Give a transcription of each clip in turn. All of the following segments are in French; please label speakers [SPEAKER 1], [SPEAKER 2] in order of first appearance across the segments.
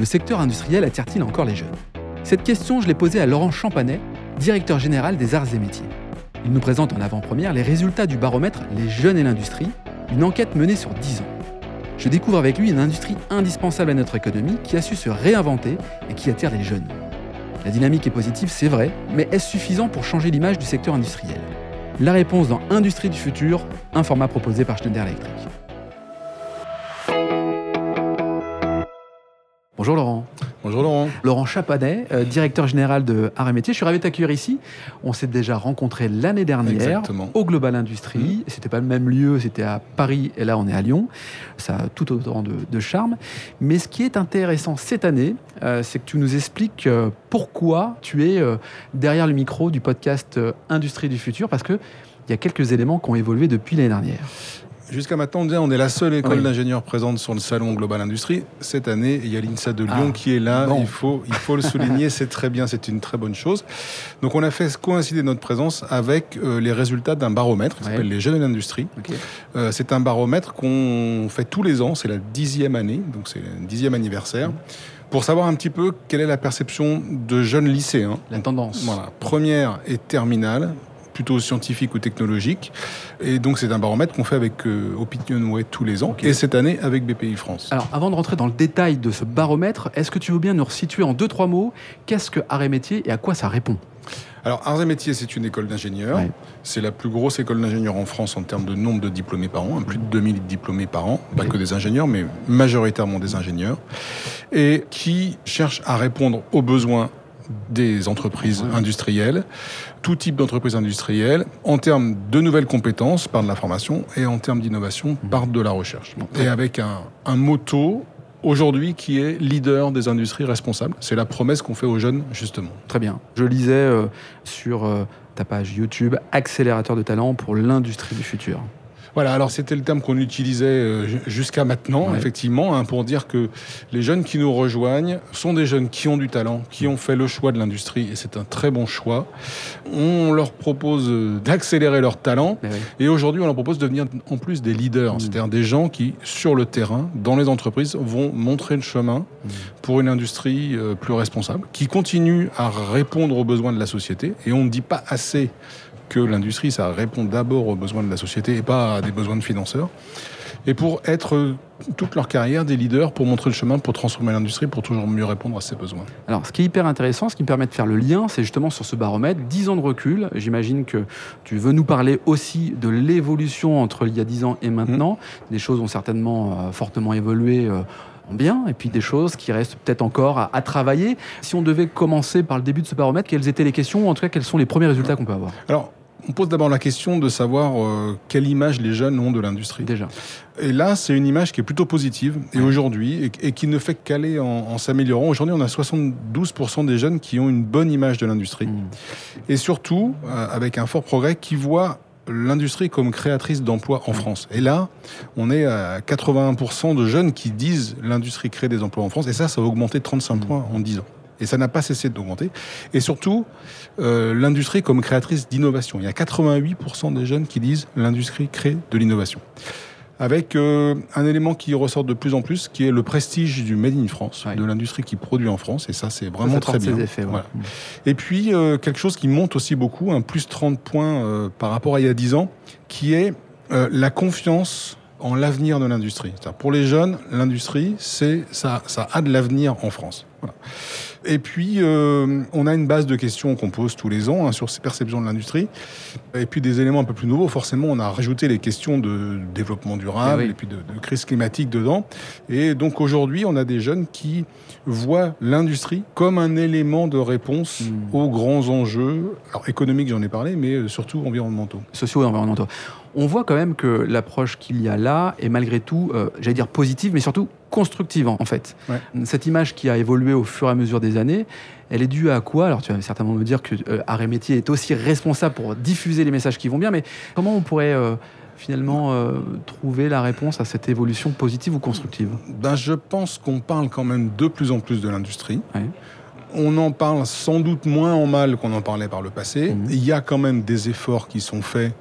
[SPEAKER 1] Le secteur industriel attire-t-il encore les jeunes? Cette question, je l'ai posée à Laurent Champanet, directeur général des arts et métiers. Il nous présente en avant-première les résultats du baromètre Les jeunes et l'industrie, une enquête menée sur 10 ans. Je découvre avec lui une industrie indispensable à notre économie qui a su se réinventer et qui attire les jeunes. La dynamique est positive, c'est vrai, mais est-ce suffisant pour changer l'image du secteur industriel? La réponse dans Industrie du futur, un format proposé par Schneider Electric. Bonjour Laurent.
[SPEAKER 2] Bonjour Laurent.
[SPEAKER 1] Laurent Chapanet, euh, directeur général de Arts et Métiers. Je suis ravi de t'accueillir ici. On s'est déjà rencontré l'année dernière au Global Industrie. Mmh. C'était pas le même lieu, c'était à Paris et là on est à Lyon. Ça a tout autant de, charme. Mais ce qui est intéressant cette année, euh, c'est que tu nous expliques euh, pourquoi tu es derrière le micro du podcast Industrie du futur, parce que il y a quelques éléments qui ont évolué depuis l'année dernière.
[SPEAKER 2] Jusqu'à maintenant, on est la seule école d'ingénieurs présente sur le salon Global Industrie. Cette année, il y a l'INSA de Lyon ah, qui est là. Il, faut, il faut le souligner, c'est très bien, c'est une très bonne chose. Donc on a fait coïncider notre présence avec euh, les résultats d'un baromètre qui s'appelle les Jeunes de l'Industrie. Euh, c'est un baromètre qu'on fait tous les ans, c'est la dixième année, donc c'est le dixième anniversaire. pour savoir un petit peu quelle est la perception de jeunes lycéens.
[SPEAKER 1] La tendance.
[SPEAKER 2] Voilà, première et terminale, plutôt scientifique ou technologique. Et donc c'est un baromètre qu'on fait avec euh, OpinionWay tous les ans, et cette année avec BPI France.
[SPEAKER 1] Alors avant de rentrer dans le détail de ce baromètre, est-ce que tu veux bien nous resituer en deux, trois mots qu'est-ce que Arts et Métiers et à quoi ça répond?
[SPEAKER 2] Alors, Arts et Métiers, c'est une école d'ingénieurs. C'est la plus grosse école d'ingénieurs en France en termes de nombre de diplômés par an, plus de 2000 diplômés par an, pas que des ingénieurs, mais majoritairement des ingénieurs, et qui cherche à répondre aux besoins des entreprises industrielles, tout type d'entreprises industrielles, en termes de nouvelles compétences par de la formation et en termes d'innovation par de la recherche. Et avec un, un motto aujourd'hui qui est leader des industries responsables. C'est la promesse qu'on fait aux jeunes, justement.
[SPEAKER 1] Très bien. Je lisais euh, sur euh, ta page YouTube Accélérateur de talent pour l'industrie du futur.
[SPEAKER 2] Voilà, alors c'était le terme qu'on utilisait euh, jusqu'à maintenant, effectivement, hein, pour dire que les jeunes qui nous rejoignent sont des jeunes qui ont du talent, qui ont fait le choix de l'industrie, et c'est un très bon choix. On leur propose euh, d'accélérer leur talent, et aujourd'hui on leur propose de devenir en plus des leaders, mmh. c'est-à-dire des gens qui, sur le terrain, dans les entreprises, vont montrer le chemin mmh. pour une industrie euh, plus responsable, qui continue à répondre aux besoins de la société, et on ne dit pas assez que l'industrie, ça répond d'abord aux besoins de la société et pas à des besoins de financeurs. Et pour être toute leur carrière des leaders pour montrer le chemin, pour transformer l'industrie, pour toujours mieux répondre à ses besoins.
[SPEAKER 1] Alors, ce qui est hyper intéressant, ce qui me permet de faire le lien, c'est justement sur ce baromètre, 10 ans de recul. J'imagine que tu veux nous parler aussi de l'évolution entre il y a 10 ans et maintenant. Mmh. Des choses ont certainement euh, fortement évolué. Euh, en bien, et puis des choses qui restent peut-être encore à, à, travailler. Si on devait commencer par le début de ce baromètre, quelles étaient les questions, ou en tout cas quels sont les premiers résultats qu'on peut avoir?
[SPEAKER 2] Alors, on pose d'abord la question de savoir euh, quelle image les jeunes ont de l'industrie.
[SPEAKER 1] Déjà.
[SPEAKER 2] Et là, c'est une image qui est plutôt positive, et aujourd'hui, et, qui ne fait qu'aller en, s'améliorant. Aujourd'hui, on a 72% des jeunes qui ont une bonne image de l'industrie. Hmm. Et surtout, euh, avec un fort progrès, qui voient l'industrie comme créatrice d'emplois en France. Et là, on est à 81% de jeunes qui disent l'industrie crée des emplois en France. Et ça, ça a augmenté de 35 hmm. points en 10 ans. Et ça n'a pas cessé d'augmenter. Et surtout, euh, l'industrie comme créatrice d'innovation. Il y a 88% des jeunes qui disent l'industrie crée de l'innovation. Avec euh, un élément qui ressort de plus en plus, qui est le prestige du Made in France, de l'industrie qui produit en France. Et ça, c'est vraiment très bien.
[SPEAKER 1] Effets,
[SPEAKER 2] Et puis, euh, quelque chose qui monte aussi beaucoup, un plus 30 points par rapport à il y a 10 ans, qui est la confiance en l'avenir de l'industrie. Pour les jeunes, l'industrie, c'est ça, ça a de l'avenir en France. Voilà. Et puis, euh, on a une base de questions qu'on pose tous les ans hein, sur ces perceptions de l'industrie. Et puis, des éléments un peu plus nouveaux, forcément, on a rajouté les questions de développement durable eh et, puis de, crise climatique dedans. Et donc, aujourd'hui, on a des jeunes qui voient l'industrie comme un élément de réponse hmm. aux grands enjeux, alors économiques, j'en ai parlé, mais surtout environnementaux.
[SPEAKER 1] Sociaux et environnementaux on voit quand même que l'approche qu'il y a là est malgré tout, euh, j'allais dire positive, mais surtout constructive en fait. Cette image qui a évolué au fur et à mesure des années, elle est due à quoi? Alors tu vas certainement me dire que euh, Métier est aussi responsable pour diffuser les messages qui vont bien, mais comment on pourrait euh, finalement euh, trouver la réponse à cette évolution positive ou constructive?
[SPEAKER 2] Ben, Je pense qu'on parle quand même de plus en plus de l'industrie. On en parle sans doute moins en mal qu'on en parlait par le passé. Mmh. Il y a quand même des efforts qui sont faits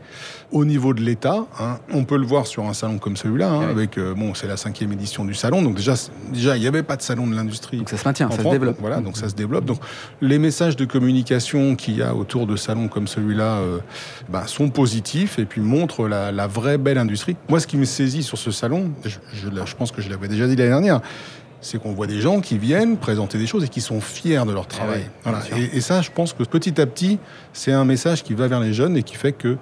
[SPEAKER 2] au niveau de l'État. Hein. On peut le voir sur un salon comme celui-là, hein, avec euh, bon, c'est la cinquième édition du salon, donc déjà, déjà il n'y avait pas de salon de l'industrie.
[SPEAKER 1] Donc ça se maintient, ça se développe.
[SPEAKER 2] Voilà, donc ça se développe. Donc les messages de communication qu'il y a autour de salons comme celui-là euh, bah, sont positifs et puis montrent la, vraie belle industrie. Moi, ce qui me saisit sur ce salon, je, je pense que je l'avais déjà dit l'année dernière, c'est qu'on voit des gens qui viennent présenter des choses et qui sont fiers de leur eh travail. et, ça, je pense que petit à petit, c'est un message qui va vers les jeunes et qui fait que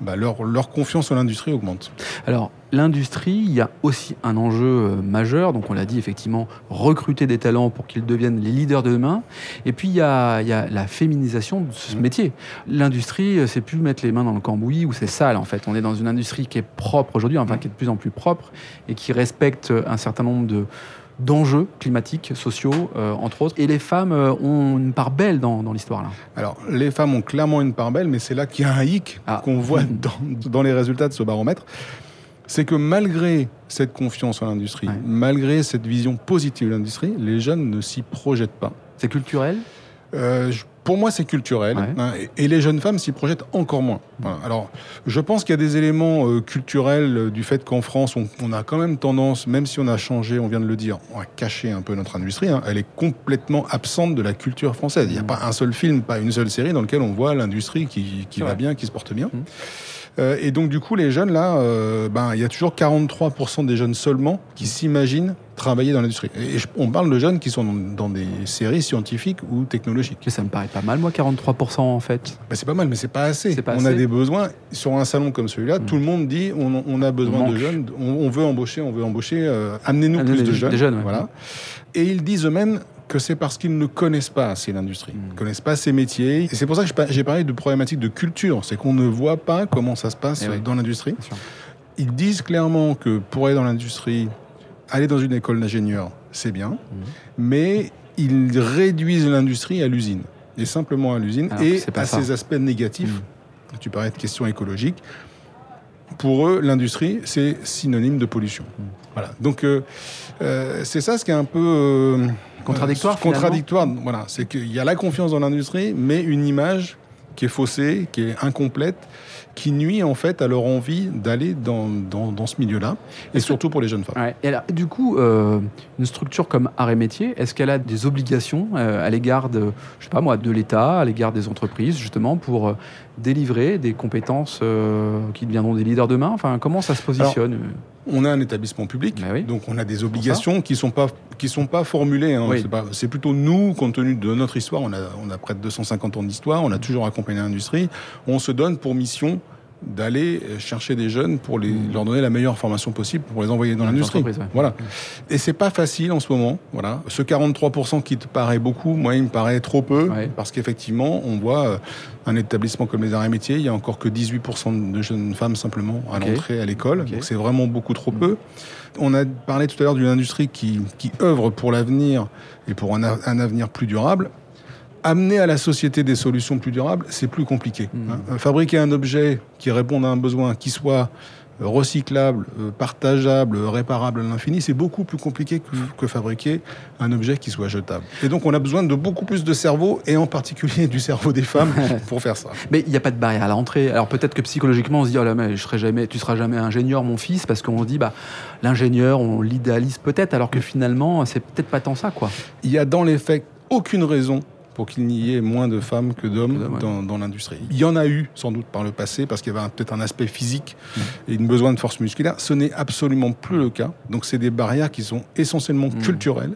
[SPEAKER 2] bah, leur, leur, confiance en l'industrie augmente.
[SPEAKER 1] Alors, l'industrie, il y a aussi un enjeu euh, majeur. Donc, on l'a dit effectivement, recruter des talents pour qu'ils deviennent les leaders de demain. Et puis, il y a, il y a la féminisation de ce mmh. métier. L'industrie, euh, c'est plus mettre les mains dans le cambouis ou c'est sale, en fait. On est dans une industrie qui est propre aujourd'hui, enfin, mmh. qui est de plus en plus propre et qui respecte un certain nombre de d'enjeux climatiques, sociaux, euh, entre autres. Et les femmes euh, ont une part belle dans, l'histoire. là.
[SPEAKER 2] Alors, les femmes ont clairement une part belle, mais c'est là qu'il y a un hic ah. qu'on voit dans, les résultats de ce baromètre. C'est que malgré cette confiance en l'industrie, malgré cette vision positive de l'industrie, les jeunes ne s'y projettent pas.
[SPEAKER 1] C'est culturel?
[SPEAKER 2] Euh, pour moi, c'est culturel. Hein, et, les jeunes femmes s'y projettent encore moins. Alors, je pense qu'il y a des éléments euh, culturels euh, du fait qu'en France, on, a quand même tendance, même si on a changé, on vient de le dire, on a caché un peu notre industrie. Hein, elle est complètement absente de la culture française. Il n'y a mmh. pas un seul film, pas une seule série dans lequel on voit l'industrie qui, va bien, qui se porte bien. Mmh. Euh, et donc, du coup, les jeunes, là, euh, ben, il y a toujours 43% des jeunes seulement qui s'imaginent travailler dans l'industrie. Et on parle de jeunes qui sont dans, des séries scientifiques ou technologiques.
[SPEAKER 1] ça me paraît pas mal, moi, 43% en fait.
[SPEAKER 2] Ben, c'est pas mal, mais c'est pas assez. on a des besoins. Sur un salon comme celui-là, mm. tout le monde dit on, a besoin de jeunes, on, veut embaucher, on veut embaucher, euh, amenez-nous plus de jeunes. jeunes voilà. Et ils disent eux-mêmes que c'est parce qu'ils ne connaissent pas assez l'industrie, ne hmm. connaissent pas ces métiers. Et c'est pour ça que j'ai parlé de problématiques de culture, c'est qu'on ne voit pas comment ça se passe eh dans l'industrie. Ils disent clairement que pour aller dans l'industrie, aller dans une école d'ingénieur, c'est bien, hmm. mais ils réduisent l'industrie à l'usine, et simplement à l'usine, et à ses aspects négatifs. Hmm. Tu parlais de questions écologiques. Pour eux, l'industrie, c'est synonyme de pollution. Voilà. Donc, euh, euh, c'est ça ce qui est un peu... Euh,
[SPEAKER 1] Contradictoire
[SPEAKER 2] Contradictoire, voilà. C'est qu'il y a la confiance dans l'industrie, mais une image qui est faussée, qui est incomplète, qui nuit en fait à leur envie d'aller dans, dans, ce milieu-là, et surtout pour les jeunes femmes.
[SPEAKER 1] Et du coup, euh, une structure comme Arrêt Métier, est-ce qu'elle a des obligations euh, à l'égard de, je sais pas moi, de l'État, à l'égard des entreprises, justement, pour euh, délivrer des compétences qui deviendront des leaders demain? Enfin, comment ça se positionne?
[SPEAKER 2] On a un établissement public, bah donc on a des obligations qui ne sont pas qui sont pas formulées. Hein. C'est plutôt nous, compte tenu de notre histoire, on a, on a près de 250 ans d'histoire, on a toujours accompagné l'industrie, on se donne pour mission d'aller chercher des jeunes pour les, mmh. leur donner la meilleure formation possible pour les envoyer dans l'industrie. Voilà. Et c'est pas facile en ce moment. Voilà. Ce 43% qui te paraît beaucoup, moi, il me paraît trop peu parce qu'effectivement, on voit euh, un établissement comme les arts et métiers, il y a encore que 18% de jeunes femmes simplement à l'entrée à l'école. Donc c'est vraiment beaucoup trop peu. On a parlé tout à l'heure d'une industrie qui, qui œuvre pour l'avenir et pour un, un avenir plus durable amener à la société des solutions plus durables, c'est plus compliqué. Mmh. Hein. Fabriquer un objet qui réponde à un besoin, qui soit euh, recyclable, euh, partageable, réparable à l'infini, c'est beaucoup plus compliqué que, mmh. que, fabriquer un objet qui soit jetable. Et donc on a besoin de beaucoup plus de cerveau, et en particulier du cerveau des femmes, pour faire ça.
[SPEAKER 1] Mais il n'y a pas de barrière à l'entrée. Alors peut-être que psychologiquement on se dit, oh là, mais je serai jamais, tu seras jamais ingénieur, mon fils, parce qu'on se dit, bah, l'ingénieur, on l'idéalise peut-être, alors que finalement, c'est peut-être pas tant ça, quoi.
[SPEAKER 2] Il y a dans les faits aucune raison pour qu'il n'y ait moins de femmes que d'hommes dans, l'industrie. Il y en a eu sans doute par le passé parce qu'il y avait peut-être un aspect physique mmh. et une besoin de force musculaire. Ce n'est absolument plus le cas. Donc c'est des barrières qui sont essentiellement mmh. culturelles.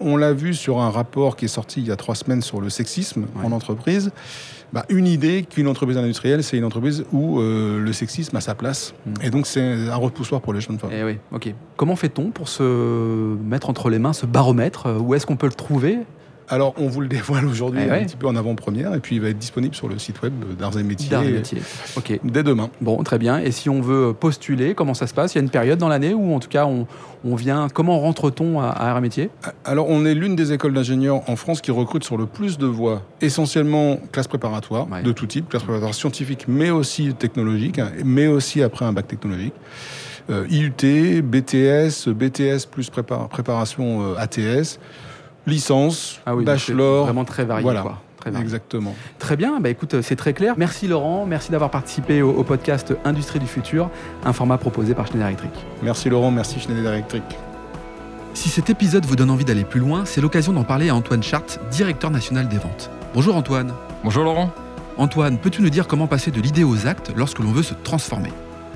[SPEAKER 2] On l'a vu sur un rapport qui est sorti il y a trois semaines sur le sexisme en entreprise. Bah, une idée qu'une entreprise industrielle, c'est une entreprise où euh, le sexisme a sa place. Mmh. Et donc, c'est un repoussoir pour les jeunes femmes.
[SPEAKER 1] Eh oui, ok. Comment fait-on pour se mettre entre les mains ce baromètre? Où est-ce qu'on peut le trouver?
[SPEAKER 2] Alors, on vous le dévoile aujourd'hui eh un petit peu en avant-première, et puis il va être disponible sur le site web d'Arts et Métiers.
[SPEAKER 1] D'Arts et Métiers, ok.
[SPEAKER 2] Dès demain.
[SPEAKER 1] Bon, très bien. Et si on veut postuler, comment ça se passe? Il y a une période dans l'année où, en tout cas, on, vient. Comment rentre-t-on à, Arts et Métiers?
[SPEAKER 2] Alors, on est l'une des écoles d'ingénieurs en France qui recrute sur le plus de voies, essentiellement classe préparatoire, de tout type, classe préparatoire scientifique, mais aussi technologique, hein, mais aussi après un bac technologique. Euh, IUT, BTS, BTS plus préparation euh, ATS licence, ah bachelor.
[SPEAKER 1] Vraiment très varié.
[SPEAKER 2] Voilà.
[SPEAKER 1] Très varié.
[SPEAKER 2] Exactement.
[SPEAKER 1] Très bien, bah écoute, c'est très clair. Merci Laurent, merci d'avoir participé au, au podcast Industrie du futur, un format proposé par Schneider Electric.
[SPEAKER 2] Merci Laurent, merci Schneider Electric.
[SPEAKER 1] Si cet épisode vous donne envie d'aller plus loin, c'est l'occasion d'en parler à Antoine Chart, directeur national des ventes. Bonjour Antoine.
[SPEAKER 3] Bonjour Laurent.
[SPEAKER 1] Antoine, peux-tu nous dire comment passer de l'idée aux actes lorsque l'on veut se transformer?